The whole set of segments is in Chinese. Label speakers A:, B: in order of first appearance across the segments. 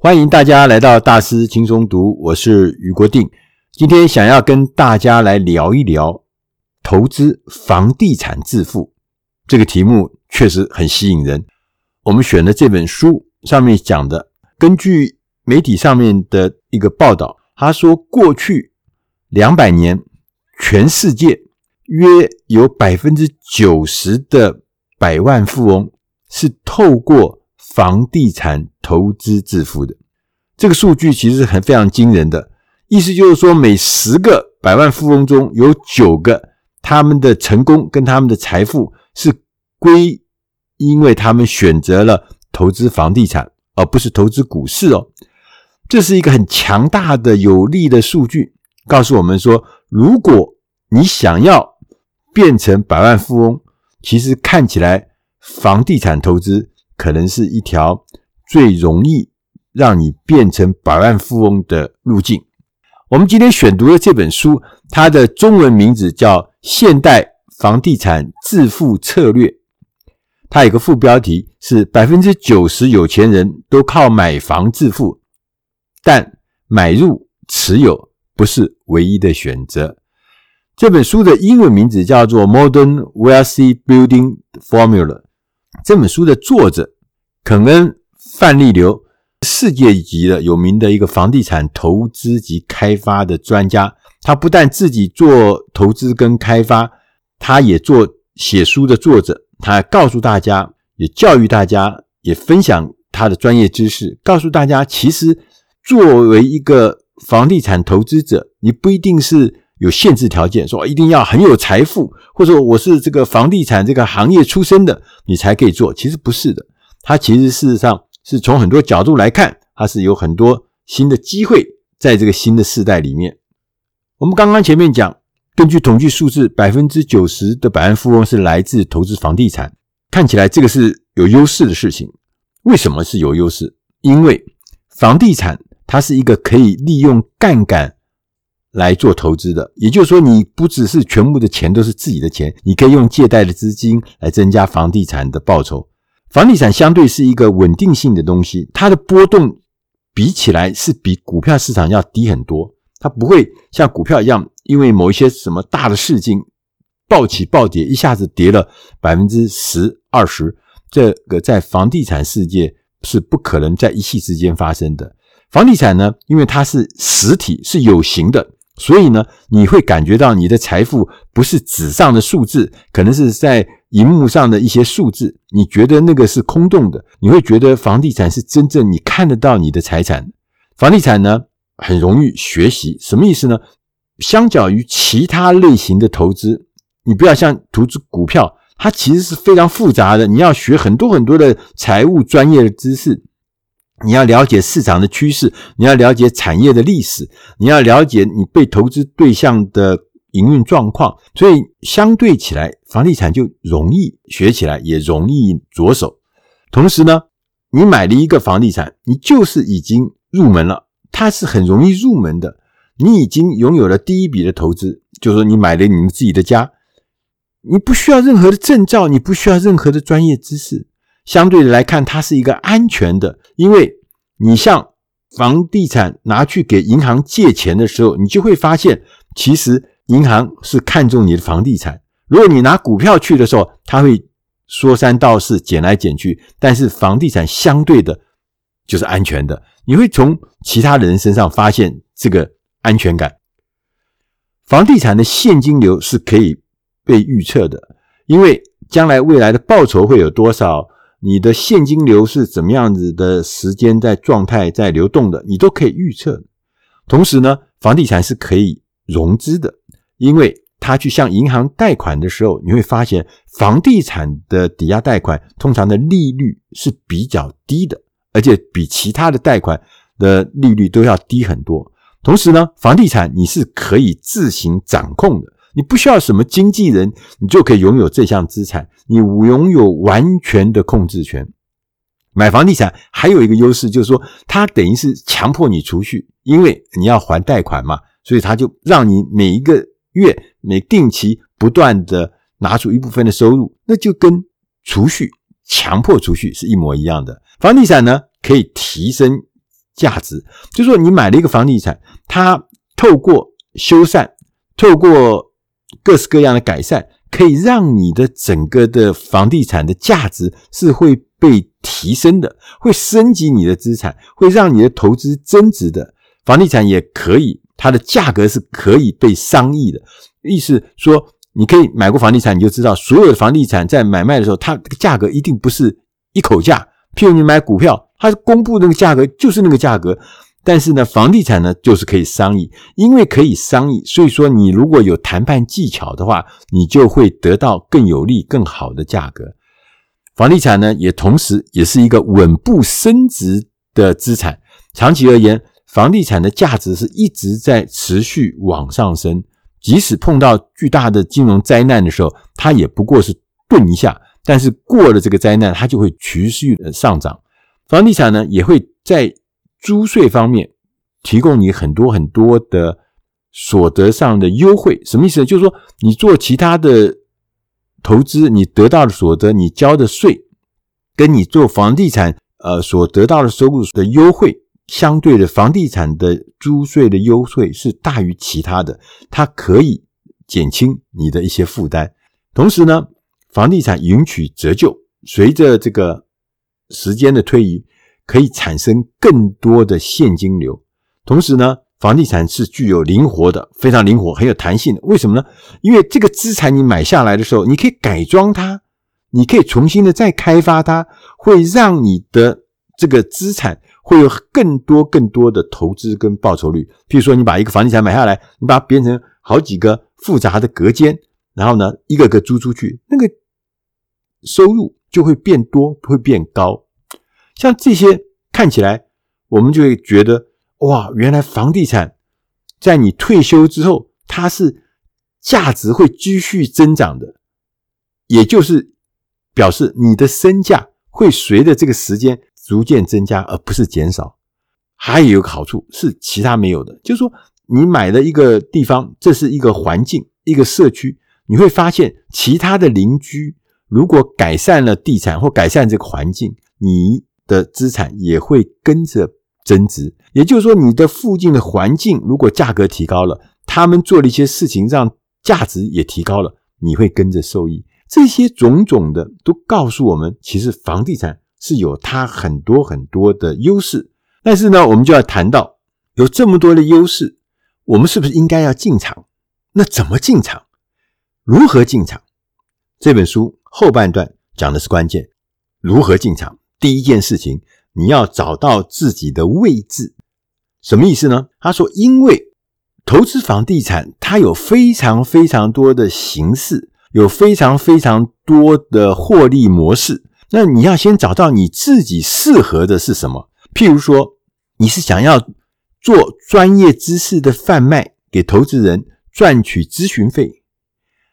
A: 欢迎大家来到大师轻松读，我是余国定。今天想要跟大家来聊一聊投资房地产致富这个题目，确实很吸引人。我们选的这本书上面讲的，根据媒体上面的一个报道，他说过去两百年，全世界约有百分之九十的百万富翁是透过房地产投资致富的这个数据其实很非常惊人的，意思就是说，每十个百万富翁中有九个，他们的成功跟他们的财富是归因为他们选择了投资房地产，而不是投资股市哦。这是一个很强大的有力的数据，告诉我们说，如果你想要变成百万富翁，其实看起来房地产投资。可能是一条最容易让你变成百万富翁的路径。我们今天选读的这本书，它的中文名字叫《现代房地产致富策略》。它有个副标题是“百分之九十有钱人都靠买房致富”，但买入持有不是唯一的选择。这本书的英文名字叫做《Modern Wealthy Building Formula》。这本书的作者肯恩·范立流，世界级的有名的一个房地产投资及开发的专家。他不但自己做投资跟开发，他也做写书的作者。他告诉大家，也教育大家，也分享他的专业知识，告诉大家，其实作为一个房地产投资者，你不一定是。有限制条件，说一定要很有财富，或者我是这个房地产这个行业出身的，你才可以做。其实不是的，它其实事实上是从很多角度来看，它是有很多新的机会在这个新的世代里面。我们刚刚前面讲，根据统计数字，百分之九十的百万富翁是来自投资房地产，看起来这个是有优势的事情。为什么是有优势？因为房地产它是一个可以利用杠杆。来做投资的，也就是说，你不只是全部的钱都是自己的钱，你可以用借贷的资金来增加房地产的报酬。房地产相对是一个稳定性的东西，它的波动比起来是比股票市场要低很多。它不会像股票一样，因为某一些什么大的事情暴起暴跌，一下子跌了百分之十、二十，这个在房地产世界是不可能在一夕之间发生的。房地产呢，因为它是实体，是有形的。所以呢，你会感觉到你的财富不是纸上的数字，可能是在荧幕上的一些数字。你觉得那个是空洞的，你会觉得房地产是真正你看得到你的财产。房地产呢，很容易学习，什么意思呢？相较于其他类型的投资，你不要像投资股票，它其实是非常复杂的，你要学很多很多的财务专业的知识。你要了解市场的趋势，你要了解产业的历史，你要了解你被投资对象的营运状况，所以相对起来，房地产就容易学起来，也容易着手。同时呢，你买了一个房地产，你就是已经入门了，它是很容易入门的。你已经拥有了第一笔的投资，就是说你买了你们自己的家，你不需要任何的证照，你不需要任何的专业知识。相对的来看，它是一个安全的，因为你像房地产拿去给银行借钱的时候，你就会发现，其实银行是看重你的房地产。如果你拿股票去的时候，它会说三道四，捡来捡去，但是房地产相对的就是安全的，你会从其他人身上发现这个安全感。房地产的现金流是可以被预测的，因为将来未来的报酬会有多少？你的现金流是怎么样子的时间在状态在流动的，你都可以预测。同时呢，房地产是可以融资的，因为他去向银行贷款的时候，你会发现房地产的抵押贷款通常的利率是比较低的，而且比其他的贷款的利率都要低很多。同时呢，房地产你是可以自行掌控的。你不需要什么经纪人，你就可以拥有这项资产。你拥有完全的控制权。买房地产还有一个优势，就是说它等于是强迫你储蓄，因为你要还贷款嘛，所以它就让你每一个月每定期不断的拿出一部分的收入，那就跟储蓄强迫储蓄是一模一样的。房地产呢，可以提升价值。就说，你买了一个房地产，它透过修缮，透过各式各样的改善，可以让你的整个的房地产的价值是会被提升的，会升级你的资产，会让你的投资增值的。房地产也可以，它的价格是可以被商议的。意思说，你可以买过房地产，你就知道，所有的房地产在买卖的时候，它这个价格一定不是一口价。譬如你买股票，它公布那个价格就是那个价格。但是呢，房地产呢，就是可以商议，因为可以商议，所以说你如果有谈判技巧的话，你就会得到更有利、更好的价格。房地产呢，也同时也是一个稳步升值的资产。长期而言，房地产的价值是一直在持续往上升。即使碰到巨大的金融灾难的时候，它也不过是顿一下，但是过了这个灾难，它就会持续的上涨。房地产呢，也会在租税方面提供你很多很多的所得上的优惠。什么意思呢？就是说，你做其他的投资，你得到的所得，你交的税，跟你做房地产呃所得到的收入的优惠。相对的，房地产的租税的优惠是大于其他的，它可以减轻你的一些负担。同时呢，房地产允许折旧，随着这个时间的推移，可以产生更多的现金流。同时呢，房地产是具有灵活的，非常灵活，很有弹性的。为什么呢？因为这个资产你买下来的时候，你可以改装它，你可以重新的再开发它，会让你的这个资产。会有更多更多的投资跟报酬率。譬如说，你把一个房地产买下来，你把它变成好几个复杂的隔间，然后呢，一个个租出去，那个收入就会变多，会变高。像这些看起来，我们就会觉得哇，原来房地产在你退休之后，它是价值会继续增长的，也就是表示你的身价会随着这个时间。逐渐增加，而不是减少。还有一个好处是其他没有的，就是说你买的一个地方，这是一个环境，一个社区，你会发现其他的邻居如果改善了地产或改善这个环境，你的资产也会跟着增值。也就是说，你的附近的环境如果价格提高了，他们做了一些事情让价值也提高了，你会跟着受益。这些种种的都告诉我们，其实房地产。是有它很多很多的优势，但是呢，我们就要谈到有这么多的优势，我们是不是应该要进场？那怎么进场？如何进场？这本书后半段讲的是关键，如何进场？第一件事情，你要找到自己的位置。什么意思呢？他说，因为投资房地产，它有非常非常多的形式，有非常非常多的获利模式。那你要先找到你自己适合的是什么？譬如说，你是想要做专业知识的贩卖给投资人赚取咨询费，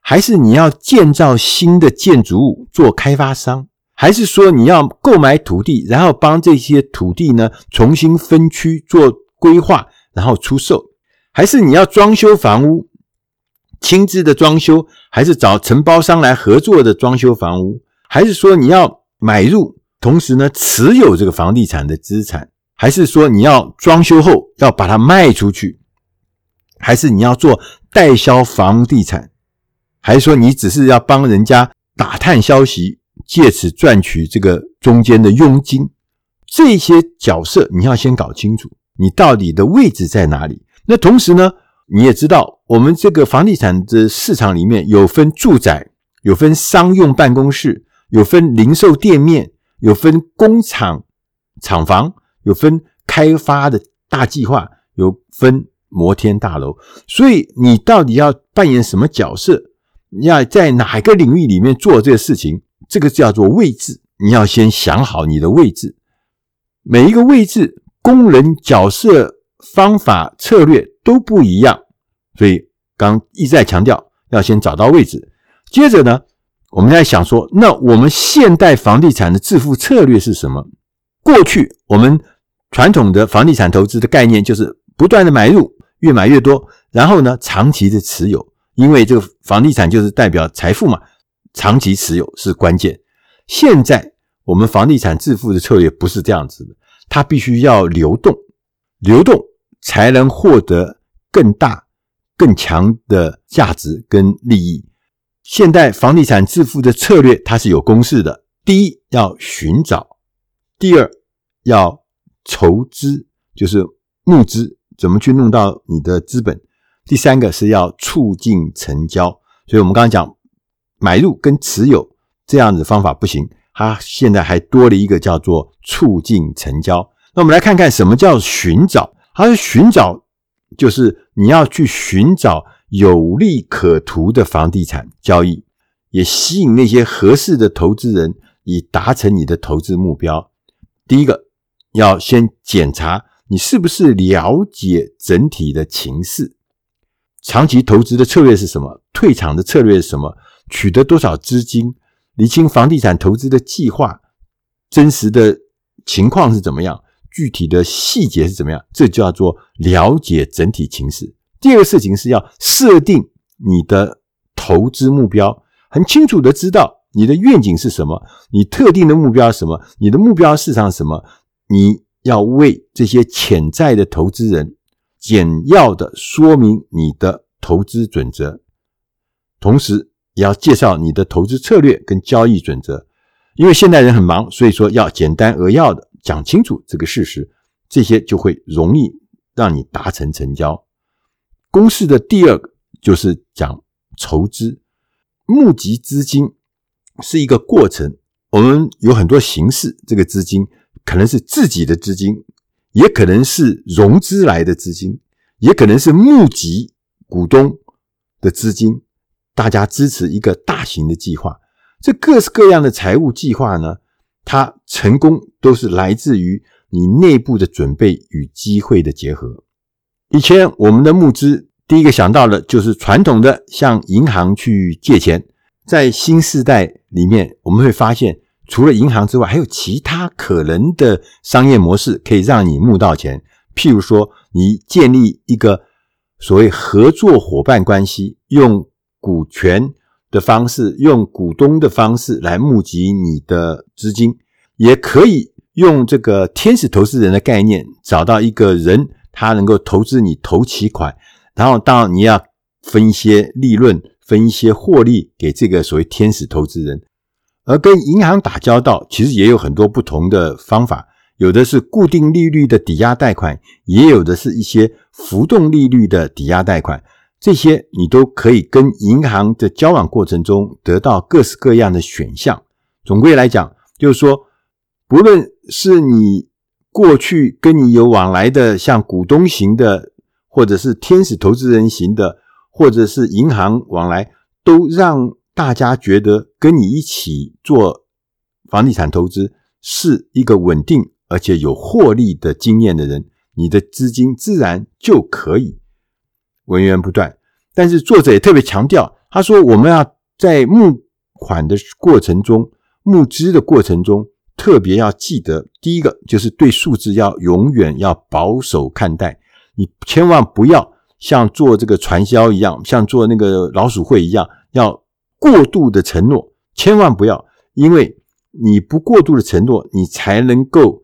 A: 还是你要建造新的建筑物做开发商，还是说你要购买土地，然后帮这些土地呢重新分区做规划，然后出售，还是你要装修房屋，亲自的装修，还是找承包商来合作的装修房屋，还是说你要买入，同时呢，持有这个房地产的资产，还是说你要装修后要把它卖出去，还是你要做代销房地产，还是说你只是要帮人家打探消息，借此赚取这个中间的佣金？这些角色你要先搞清楚，你到底的位置在哪里？那同时呢，你也知道，我们这个房地产的市场里面有分住宅，有分商用办公室。有分零售店面，有分工厂厂房，有分开发的大计划，有分摩天大楼。所以你到底要扮演什么角色？你要在哪个领域里面做这个事情？这个叫做位置。你要先想好你的位置。每一个位置，功能、角色、方法、策略都不一样。所以刚一再强调，要先找到位置。接着呢？我们在想说，那我们现代房地产的致富策略是什么？过去我们传统的房地产投资的概念就是不断的买入，越买越多，然后呢，长期的持有，因为这个房地产就是代表财富嘛，长期持有是关键。现在我们房地产致富的策略不是这样子的，它必须要流动，流动，才能获得更大、更强的价值跟利益。现代房地产致富的策略，它是有公式的：第一，要寻找；第二，要筹资，就是募资，怎么去弄到你的资本；第三个是要促进成交。所以，我们刚刚讲买入跟持有这样子方法不行，它现在还多了一个叫做促进成交。那我们来看看什么叫寻找？它是寻找，就是你要去寻找有利可图的房地产交易，也吸引那些合适的投资人，以达成你的投资目标。第一个，要先检查你是不是了解整体的情势。长期投资的策略是什么？退场的策略是什么？取得多少资金？厘清房地产投资的计划，真实的情况是怎么样？具体的细节是怎么样？这叫做了解整体情势。第二个事情是要设定你的投资目标，很清楚的知道你的愿景是什么，你特定的目标是什么，你的目标市场什么？你要为这些潜在的投资人。简要的说明你的投资准则，同时也要介绍你的投资策略跟交易准则。因为现代人很忙，所以说要简单扼要的讲清楚这个事实，这些就会容易让你达成成交。公式的第二个就是讲筹资，募集资金是一个过程，我们有很多形式，这个资金可能是自己的资金。也可能是融资来的资金，也可能是募集股东的资金，大家支持一个大型的计划。这各式各样的财务计划呢，它成功都是来自于你内部的准备与机会的结合。以前我们的募资，第一个想到的就是传统的向银行去借钱，在新世代里面，我们会发现。除了银行之外，还有其他可能的商业模式可以让你募到钱。譬如说，你建立一个所谓合作伙伴关系，用股权的方式，用股东的方式来募集你的资金，也可以用这个天使投资人的概念，找到一个人，他能够投资你头期款，然后当然你要分一些利润，分一些获利给这个所谓天使投资人。而跟银行打交道，其实也有很多不同的方法，有的是固定利率的抵押贷款，也有的是一些浮动利率的抵押贷款。这些你都可以跟银行的交往过程中得到各式各样的选项。总归来讲，就是说，不论是你过去跟你有往来的，像股东型的，或者是天使投资人型的，或者是银行往来，都让。大家觉得跟你一起做房地产投资是一个稳定而且有获利的经验的人，你的资金自然就可以源源不断。但是作者也特别强调，他说我们要在募款的过程中、募资的过程中，特别要记得，第一个就是对数字要永远要保守看待，你千万不要像做这个传销一样，像做那个老鼠会一样要。过度的承诺千万不要，因为你不过度的承诺，你才能够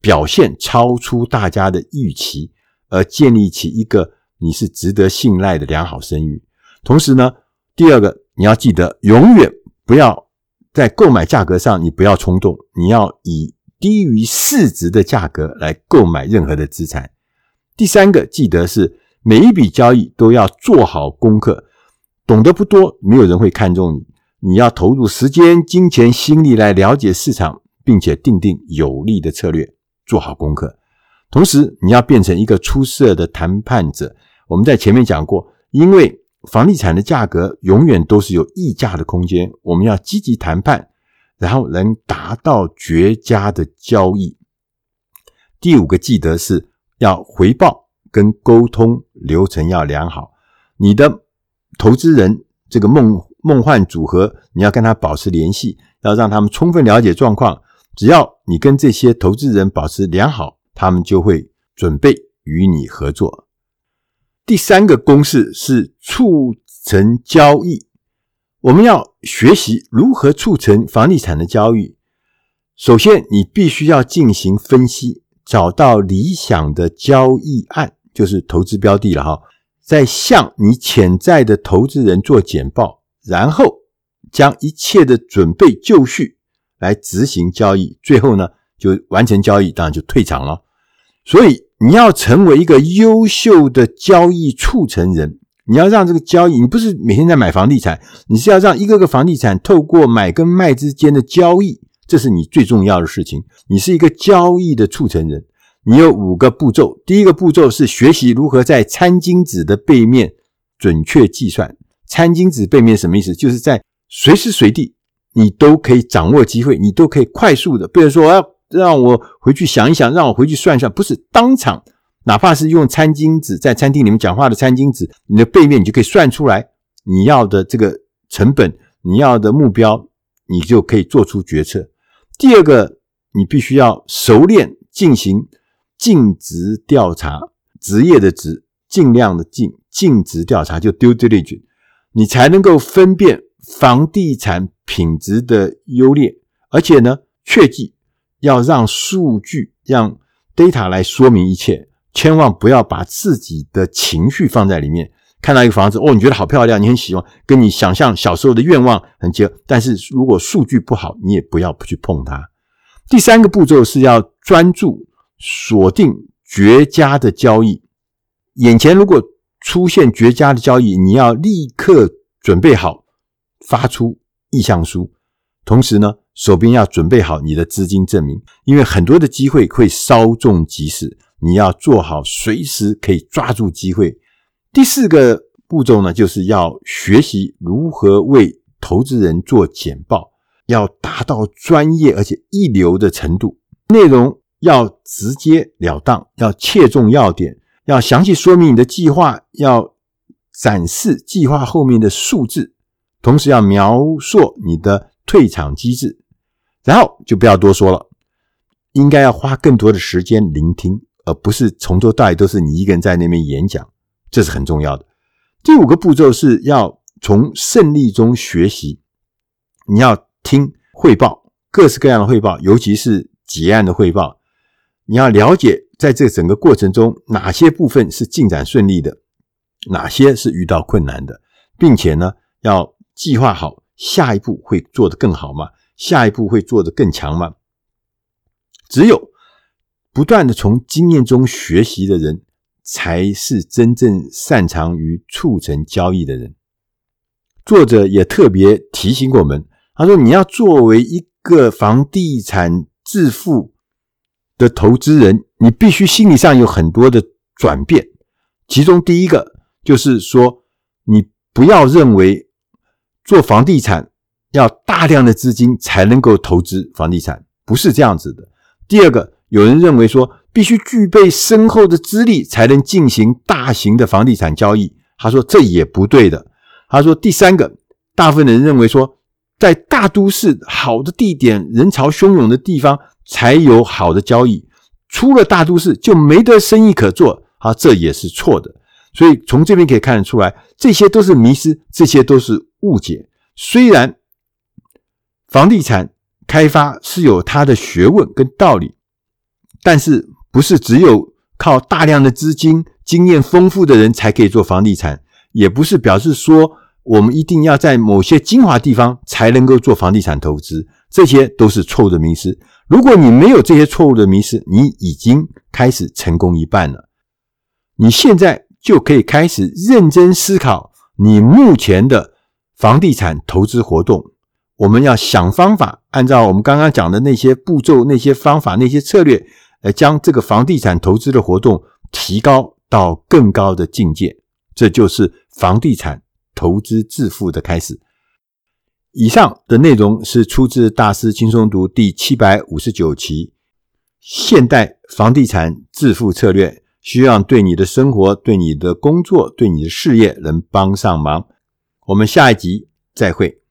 A: 表现超出大家的预期，而建立起一个你是值得信赖的良好声誉。同时呢，第二个你要记得，永远不要在购买价格上，你不要冲动，你要以低于市值的价格来购买任何的资产。第三个，记得是每一笔交易都要做好功课。懂得不多，没有人会看重你。你要投入时间、金钱、心力来了解市场，并且定定有利的策略，做好功课。同时，你要变成一个出色的谈判者。我们在前面讲过，因为房地产的价格永远都是有溢价的空间，我们要积极谈判，然后能达到绝佳的交易。第五个，记得是要回报跟沟通流程要良好，你的。投资人这个梦梦幻组合，你要跟他保持联系，要让他们充分了解状况。只要你跟这些投资人保持良好，他们就会准备与你合作。第三个公式是促成交易。我们要学习如何促成房地产的交易。首先，你必须要进行分析，找到理想的交易案，就是投资标的了哈。再向你潜在的投资人做简报，然后将一切的准备就绪来执行交易，最后呢就完成交易，当然就退场了。所以你要成为一个优秀的交易促成人，你要让这个交易，你不是每天在买房地产，你是要让一个个房地产透过买跟卖之间的交易，这是你最重要的事情。你是一个交易的促成人。你有五个步骤，第一个步骤是学习如何在餐巾纸的背面准确计算。餐巾纸背面什么意思？就是在随时随地你都可以掌握机会，你都可以快速的，比如说我要让我回去想一想，让我回去算一算，不是当场，哪怕是用餐巾纸在餐厅里面讲话的餐巾纸，你的背面你就可以算出来你要的这个成本，你要的目标，你就可以做出决策。第二个，你必须要熟练进行。尽职调查，职业的职，尽量的尽，尽职调查就 due diligence，你才能够分辨房地产品质的优劣。而且呢，切记要让数据、让 data 来说明一切，千万不要把自己的情绪放在里面。看到一个房子，哦，你觉得好漂亮，你很喜欢，跟你想象小时候的愿望很接。但是如果数据不好，你也不要不去碰它。第三个步骤是要专注。锁定绝佳的交易，眼前如果出现绝佳的交易，你要立刻准备好发出意向书，同时呢，手边要准备好你的资金证明，因为很多的机会会稍纵即逝，你要做好随时可以抓住机会。第四个步骤呢，就是要学习如何为投资人做简报，要达到专业而且一流的程度，内容。要直截了当，要切中要点，要详细说明你的计划，要展示计划后面的数字，同时要描述你的退场机制，然后就不要多说了，应该要花更多的时间聆听，而不是从头到尾都是你一个人在那边演讲，这是很重要的。第五个步骤是要从胜利中学习，你要听汇报，各式各样的汇报，尤其是结案的汇报。你要了解，在这整个过程中，哪些部分是进展顺利的，哪些是遇到困难的，并且呢，要计划好下一步会做得更好吗？下一步会做得更强吗？只有不断的从经验中学习的人，才是真正擅长于促成交易的人。作者也特别提醒过我们，他说：“你要作为一个房地产致富。”的投资人，你必须心理上有很多的转变。其中第一个就是说，你不要认为做房地产要大量的资金才能够投资房地产，不是这样子的。第二个，有人认为说必须具备深厚的资历才能进行大型的房地产交易，他说这也不对的。他说第三个，大部分人认为说，在大都市好的地点、人潮汹涌的地方。才有好的交易，出了大都市就没得生意可做，啊，这也是错的。所以从这边可以看得出来，这些都是迷失，这些都是误解。虽然房地产开发是有它的学问跟道理，但是不是只有靠大量的资金、经验丰富的人才可以做房地产，也不是表示说我们一定要在某些精华地方才能够做房地产投资，这些都是错误的迷思。如果你没有这些错误的迷思，你已经开始成功一半了。你现在就可以开始认真思考你目前的房地产投资活动。我们要想方法，按照我们刚刚讲的那些步骤、那些方法、那些策略，来将这个房地产投资的活动提高到更高的境界。这就是房地产投资致富的开始。以上的内容是出自《大师轻松读》第七百五十九期《现代房地产致富策略》，希望对你的生活、对你的工作、对你的事业能帮上忙。我们下一集再会。